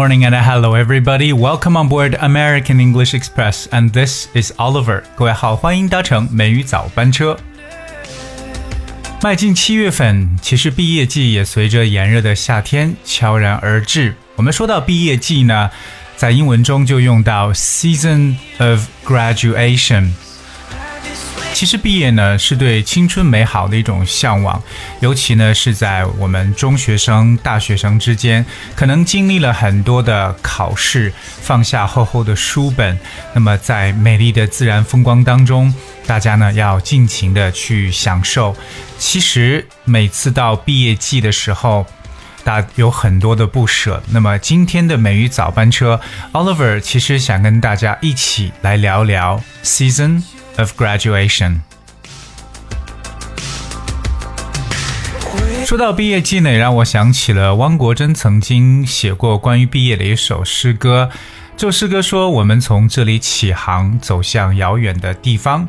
morning and hello everybody. Welcome on board American English Express and this is Oliver. 各位好，欢迎搭乘美语早班车。迈进七月份，其实毕业季也随着炎热的夏天悄然而至。我们说到毕业季呢，在英文中就用到 season of graduation。其实毕业呢是对青春美好的一种向往，尤其呢是在我们中学生、大学生之间，可能经历了很多的考试，放下厚厚的书本，那么在美丽的自然风光当中，大家呢要尽情的去享受。其实每次到毕业季的时候，大家有很多的不舍。那么今天的《美语早班车》，Oliver 其实想跟大家一起来聊聊 season。Of graduation。说到毕业季呢，让我想起了汪国真曾经写过关于毕业的一首诗歌。这首诗歌说：“我们从这里起航，走向遥远的地方。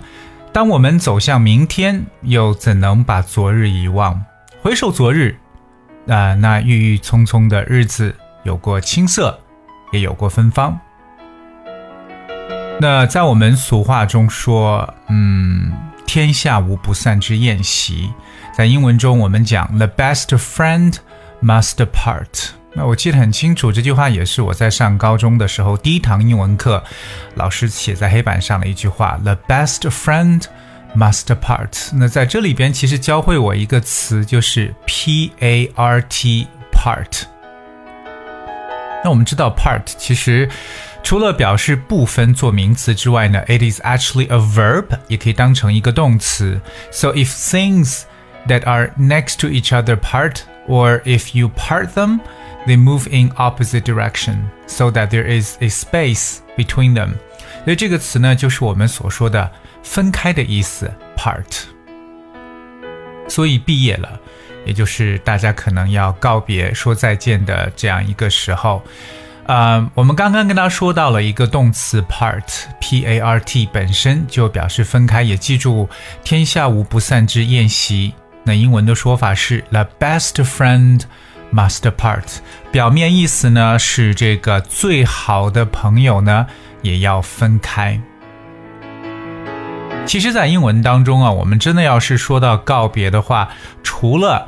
当我们走向明天，又怎能把昨日遗忘？回首昨日，啊，那郁郁葱葱的日子，有过青涩，也有过芬芳。”那在我们俗话中说，嗯，天下无不散之宴席。在英文中，我们讲 “the best friend must part”。那我记得很清楚，这句话也是我在上高中的时候第一堂英文课老师写在黑板上的一句话：“the best friend must part”。那在这里边，其实教会我一个词，就是 “p a r t part”。那我们知道 “part” 其实。除了表示部分做名词之外呢，it is actually a verb，也可以当成一个动词。So if things that are next to each other part, or if you part them, they move in opposite direction so that there is a space between them。所以这个词呢，就是我们所说的分开的意思，part。所以毕业了，也就是大家可能要告别、说再见的这样一个时候。呃，我们刚刚跟大家说到了一个动词 part p a r t，本身就表示分开。也记住，天下无不散之宴席。那英文的说法是 the best friend must part。表面意思呢是这个最好的朋友呢也要分开。其实，在英文当中啊，我们真的要是说到告别的话，除了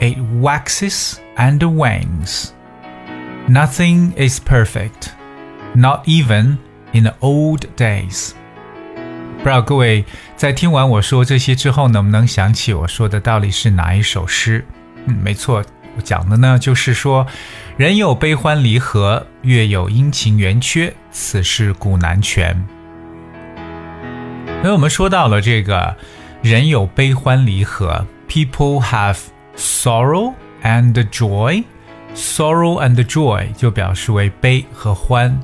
It waxes and wanes. Nothing is perfect, not even in the old days. 不知道各位在听完我说这些之后，能不能想起我说的到底是哪一首诗？没错，我讲的呢就是说，人有悲欢离合，月有阴晴圆缺，此事古难全。那我们说到了这个人有悲欢离合，people have。sorrow and joy, sorrow and joy 就表示为悲和欢。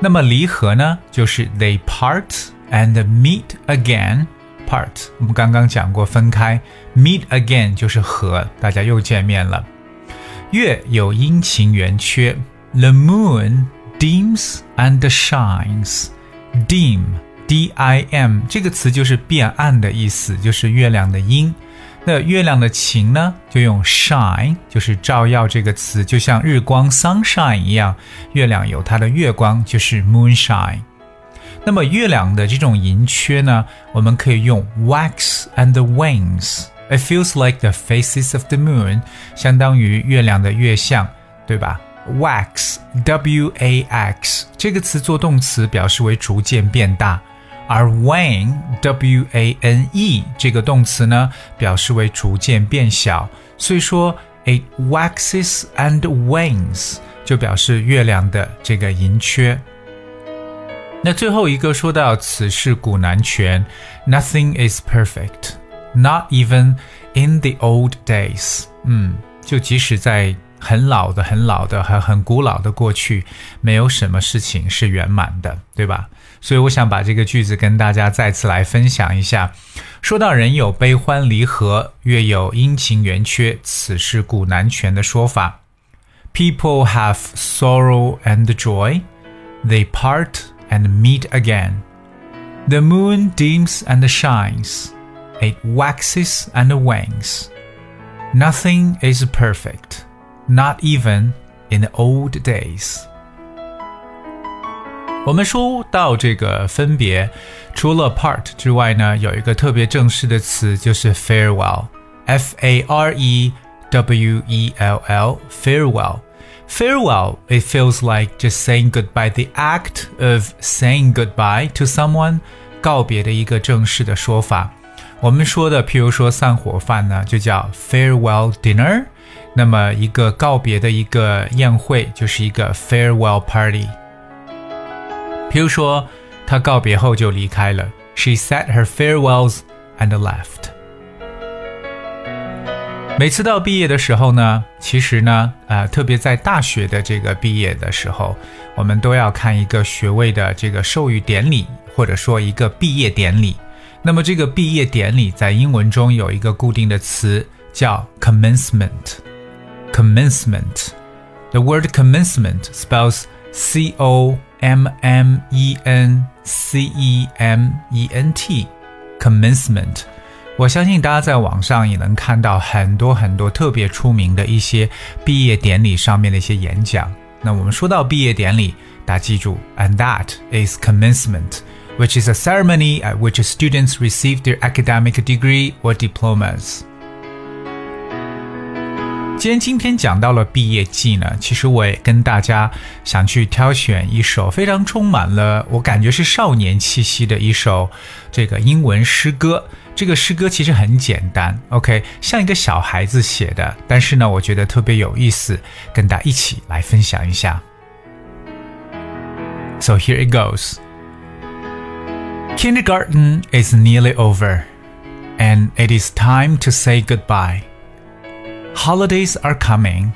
那么离合呢，就是 they part and meet again。part 我们刚刚讲过分开，meet again 就是和，大家又见面了。月有阴晴圆缺，the moon dims and shines。dim d i m 这个词就是变暗的意思，就是月亮的阴。那月亮的晴呢，就用 shine，就是照耀这个词，就像日光 sunshine 一样，月亮有它的月光，就是 moonshine。那么月亮的这种盈缺呢，我们可以用 wax and w i n g s It feels like the faces of the moon，相当于月亮的月相，对吧？Wax，w a x 这个词做动词表示为逐渐变大。而 wane，w a n e 这个动词呢，表示为逐渐变小。所以说，it waxes and wanes，就表示月亮的这个盈缺。那最后一个说到此事古难全，nothing is perfect，not even in the old days。嗯，就即使在很老的、很老的、很很古老的过去，没有什么事情是圆满的，对吧？所以我想把这个句子跟大家再次来分享一下。说到人有悲欢离合，月有阴晴圆缺，此事古难全的说法。People have sorrow and joy, they part and meet again. The moon dims and shines, it waxes and wanes. Nothing is perfect, not even in old days. 我们说到这个分别，除了 part 之外呢，有一个特别正式的词就是 farewell，f a r e w e l l，farewell。Farewell, it feels like just saying goodbye, the act of saying goodbye to someone, 告别的一个正式的说法。我们说的，譬如说散伙饭呢，就叫 farewell dinner。那么一个告别的一个宴会，就是一个 farewell party。比如说，她告别后就离开了，She said her farewells and left。每次到毕业的时候呢，其实呢，呃，特别在大学的这个毕业的时候，我们都要看一个学位的这个授予典礼，或者说一个毕业典礼。那么这个毕业典礼在英文中有一个固定的词叫 commencement。commencement。The word commencement spells C O m m e n c e m e n t commencement。我相信大家在网上也能看到很多很多特别出名的一些毕业典礼上面的一些演讲。那我们说到毕业典礼，大家记住，and that is commencement。which is a ceremony at which students receive their academic degree or diplomas. 既然今天讲到了毕业季呢，其实我也跟大家想去挑选一首非常充满了我感觉是少年气息的一首这个英文诗歌。这个诗歌其实很简单，OK，像一个小孩子写的，但是呢，我觉得特别有意思，跟大家一起来分享一下。So here it goes. Kindergarten is nearly over, and it is time to say goodbye. Holidays are coming,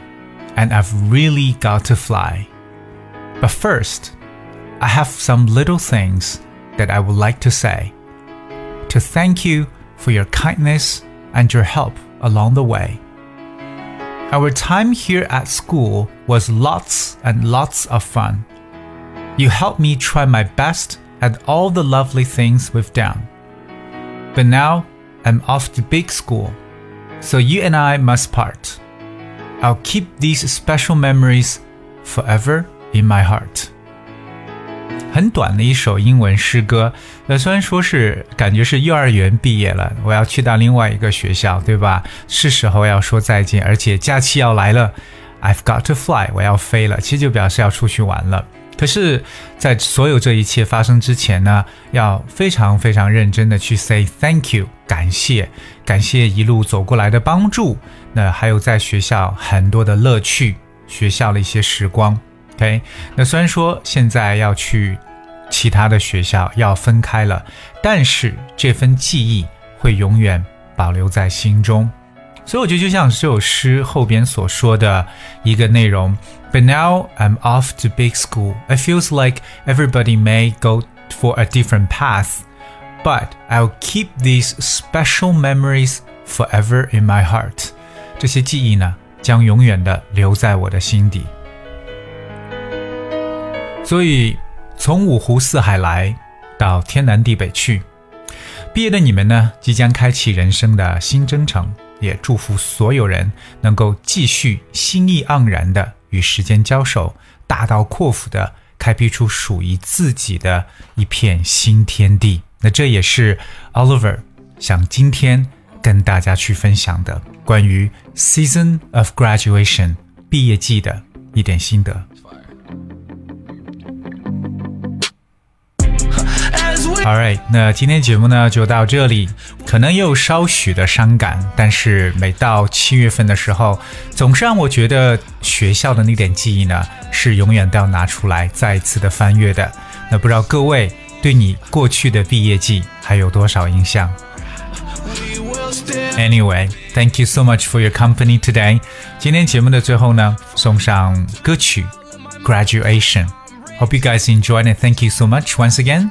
and I've really got to fly. But first, I have some little things that I would like to say to thank you for your kindness and your help along the way. Our time here at school was lots and lots of fun. You helped me try my best at all the lovely things we've done. But now I'm off to big school so you and I must part. I'll keep these special memories forever in my heart. 很短的一首英文诗歌，呃，虽然说是感觉是幼儿园毕业了，我要去到另外一个学校，对吧？是时候要说再见，而且假期要来了，I've got to fly，我要飞了，其实就表示要出去玩了。可是，在所有这一切发生之前呢，要非常非常认真的去 say thank you，感谢，感谢一路走过来的帮助，那还有在学校很多的乐趣，学校的一些时光。OK，那虽然说现在要去其他的学校要分开了，但是这份记忆会永远保留在心中。所以我觉得就像这首诗后边所说的一个内容，But now I'm off to big school. It feels like everybody may go for a different path, but I'll keep these special memories forever in my heart. 这些记忆呢，将永远的留在我的心底。所以，从五湖四海来到天南地北去，毕业的你们呢，即将开启人生的新征程。也祝福所有人能够继续心意盎然地与时间交手，大刀阔斧地开辟出属于自己的一片新天地。那这也是 Oliver 想今天跟大家去分享的关于 Season of Graduation 毕业季的一点心得。All r i g h t 那今天节目呢就到这里，可能有稍许的伤感，但是每到七月份的时候，总是让我觉得学校的那点记忆呢是永远都要拿出来再一次的翻阅的。那不知道各位对你过去的毕业季还有多少印象？Anyway，Thank you so much for your company today。今天节目的最后呢，送上歌曲《Graduation》，Hope you guys enjoyed and thank you so much once again。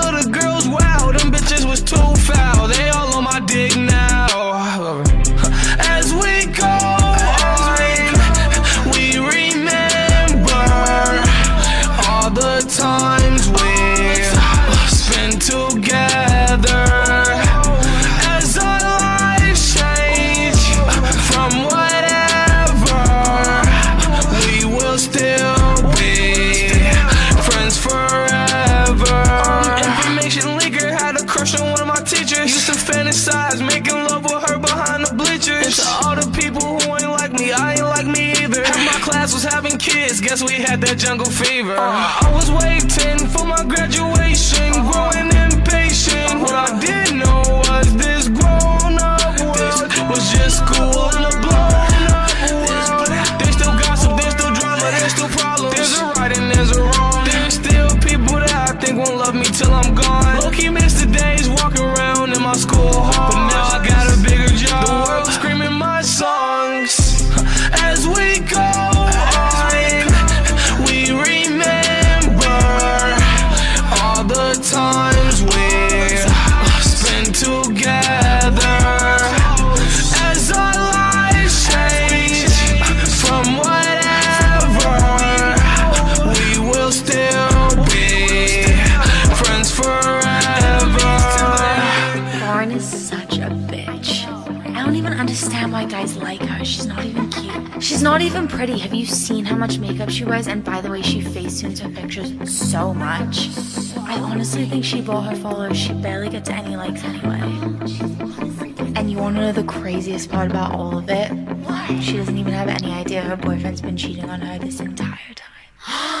yes, we had that jungle fever. I was waiting for my graduation, growing impatient. What I did. don't even understand why guys like her. She's not even cute. She's not even pretty. Have you seen how much makeup she wears? And by the way, she facetunes her pictures so much. I honestly think she bought her followers. She barely gets any likes anyway. And you want to know the craziest part about all of it? She doesn't even have any idea her boyfriend's been cheating on her this entire time.